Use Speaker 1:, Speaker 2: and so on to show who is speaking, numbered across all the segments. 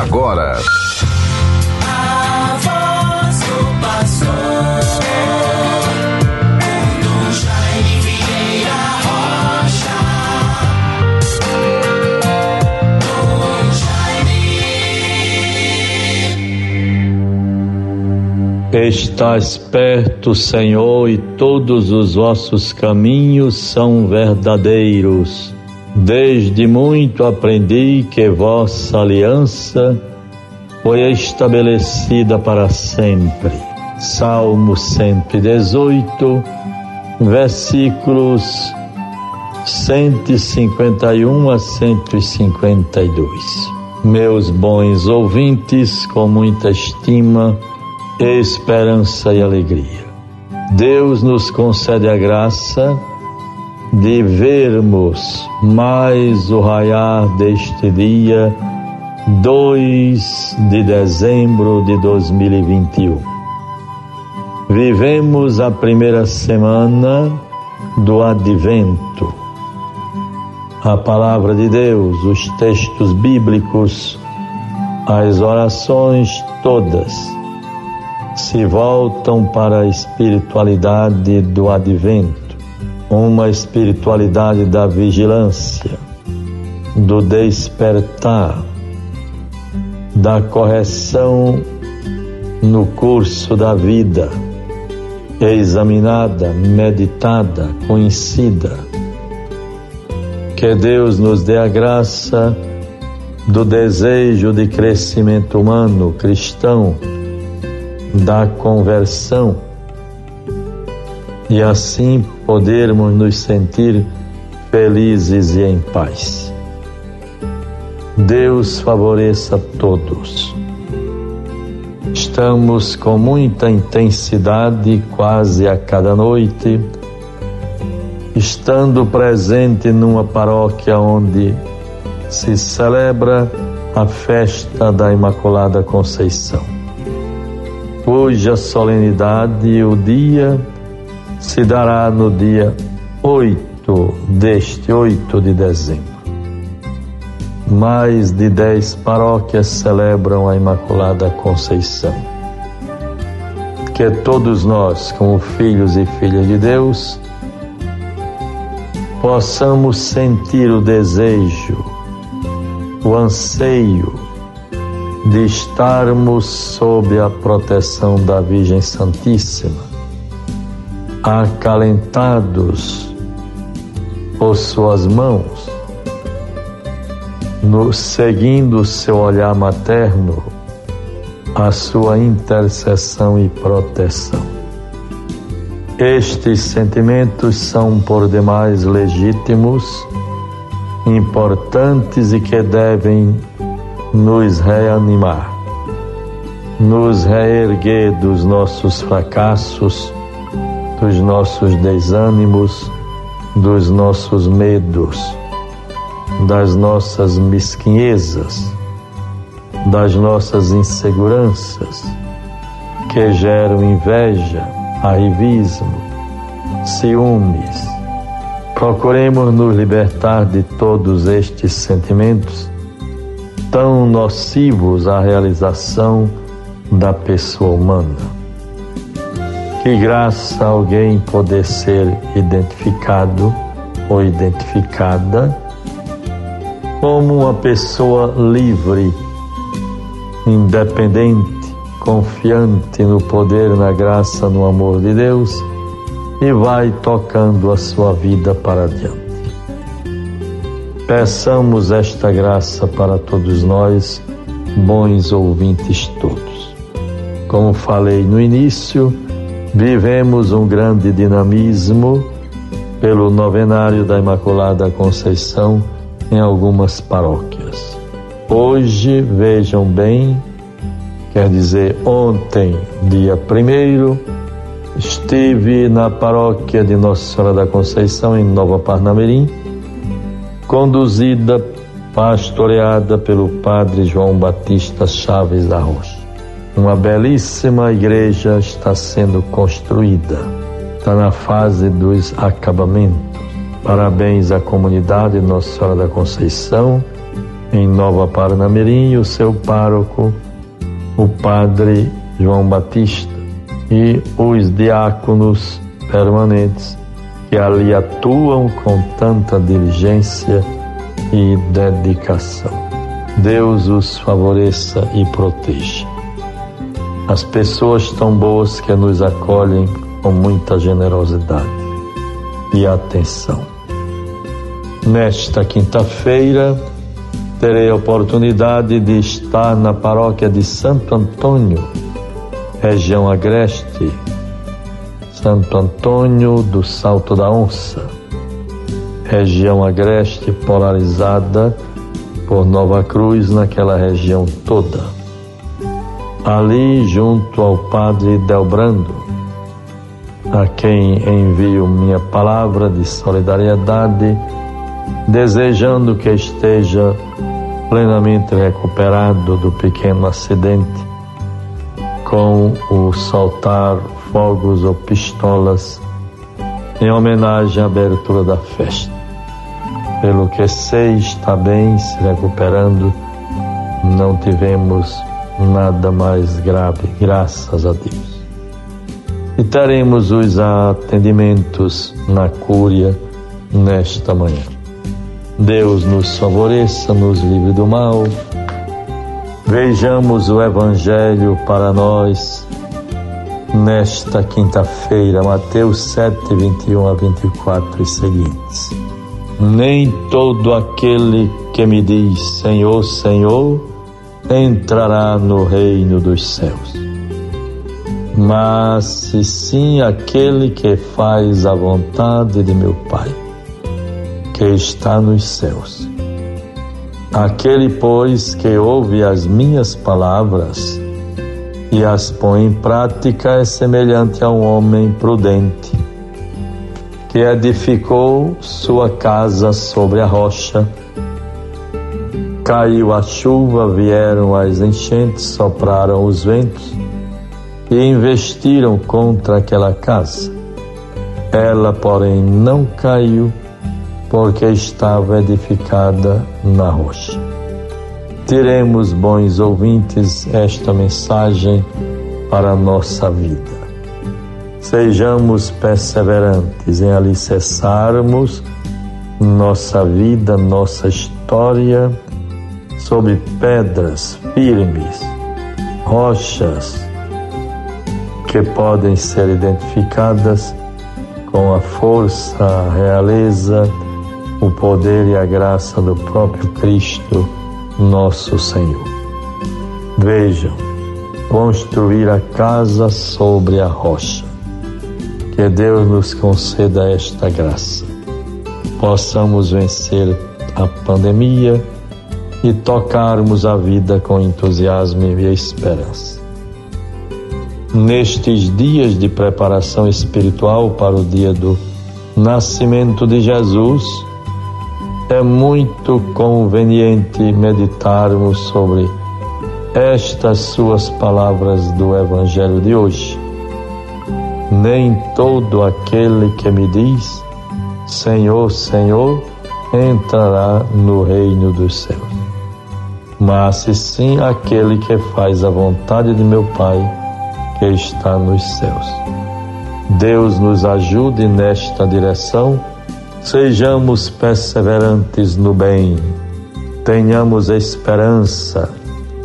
Speaker 1: agora.
Speaker 2: Estás perto, Senhor, e todos os vossos caminhos são verdadeiros. Desde muito aprendi que vossa aliança foi estabelecida para sempre. Salmo 118, versículos 151 a 152. Meus bons ouvintes, com muita estima, esperança e alegria. Deus nos concede a graça de vermos mais o raiar deste dia 2 de dezembro de 2021. Vivemos a primeira semana do Advento. A palavra de Deus, os textos bíblicos, as orações todas se voltam para a espiritualidade do Advento uma espiritualidade da vigilância, do despertar, da correção no curso da vida, examinada, meditada, conhecida. Que Deus nos dê a graça do desejo de crescimento humano cristão, da conversão e assim podermos nos sentir felizes e em paz. Deus favoreça todos. Estamos com muita intensidade, quase a cada noite, estando presente numa paróquia onde se celebra a festa da Imaculada Conceição, cuja solenidade e o dia se dará no dia 8 deste 8 de dezembro. Mais de dez paróquias celebram a Imaculada Conceição. Que todos nós, como filhos e filhas de Deus, possamos sentir o desejo, o anseio de estarmos sob a proteção da Virgem Santíssima acalentados por suas mãos, no, seguindo seu olhar materno, a sua intercessão e proteção. Estes sentimentos são por demais legítimos, importantes e que devem nos reanimar, nos reerguer dos nossos fracassos dos nossos desânimos, dos nossos medos, das nossas mesquinhezas, das nossas inseguranças que geram inveja, arrivismo, ciúmes. Procuremos nos libertar de todos estes sentimentos tão nocivos à realização da pessoa humana. Que graça alguém poder ser identificado ou identificada como uma pessoa livre, independente, confiante no poder, na graça, no amor de Deus e vai tocando a sua vida para adiante. Peçamos esta graça para todos nós, bons ouvintes todos. Como falei no início, Vivemos um grande dinamismo pelo novenário da Imaculada Conceição em algumas paróquias. Hoje, vejam bem, quer dizer, ontem, dia primeiro, estive na paróquia de Nossa Senhora da Conceição, em Nova Parnamirim, conduzida, pastoreada pelo Padre João Batista Chaves da Rocha. Uma belíssima igreja está sendo construída, está na fase dos acabamentos. Parabéns à comunidade Nossa Senhora da Conceição, em Nova Parnamirim, o seu pároco, o padre João Batista, e os diáconos permanentes que ali atuam com tanta diligência e dedicação. Deus os favoreça e proteja. As pessoas tão boas que nos acolhem com muita generosidade e atenção. Nesta quinta-feira, terei a oportunidade de estar na paróquia de Santo Antônio, região Agreste, Santo Antônio do Salto da Onça, região Agreste polarizada por Nova Cruz naquela região toda. Ali, junto ao Padre Delbrando, a quem envio minha palavra de solidariedade, desejando que esteja plenamente recuperado do pequeno acidente com o soltar fogos ou pistolas em homenagem à abertura da festa. Pelo que sei, está bem se recuperando, não tivemos nada mais grave, graças a Deus. E teremos os atendimentos na cúria nesta manhã. Deus nos favoreça, nos livre do mal. Vejamos o Evangelho para nós nesta quinta-feira, Mateus 7, 21 a 24 e seguintes. Nem todo aquele que me diz Senhor, Senhor, entrará no reino dos céus, mas sim aquele que faz a vontade de meu Pai que está nos céus. Aquele, pois, que ouve as minhas palavras e as põe em prática é semelhante a um homem prudente que edificou sua casa sobre a rocha. Caiu a chuva, vieram as enchentes, sopraram os ventos e investiram contra aquela casa. Ela, porém, não caiu porque estava edificada na rocha. Teremos, bons ouvintes, esta mensagem para a nossa vida. Sejamos perseverantes em alicerçarmos nossa vida, nossa história sobre pedras firmes, rochas que podem ser identificadas com a força, a realeza, o poder e a graça do próprio Cristo, nosso Senhor. Vejam, construir a casa sobre a rocha. Que Deus nos conceda esta graça. Possamos vencer a pandemia e tocarmos a vida com entusiasmo e esperança. Nestes dias de preparação espiritual para o dia do nascimento de Jesus, é muito conveniente meditarmos sobre estas suas palavras do Evangelho de hoje. Nem todo aquele que me diz Senhor, Senhor, entrará no reino dos céus, mas sim aquele que faz a vontade de meu Pai que está nos céus. Deus nos ajude nesta direção Sejamos perseverantes no bem, tenhamos esperança.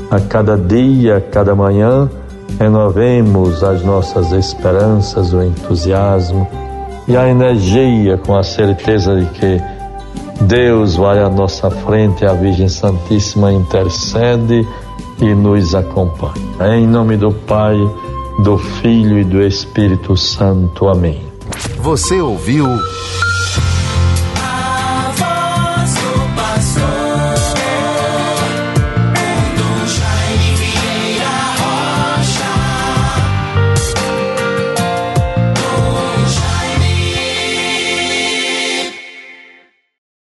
Speaker 2: A cada dia, a cada manhã, renovemos as nossas esperanças, o entusiasmo e a energia com a certeza de que Deus vai à nossa frente, a Virgem Santíssima intercede e nos acompanha. Em nome do Pai, do Filho e do Espírito Santo. Amém.
Speaker 1: Você ouviu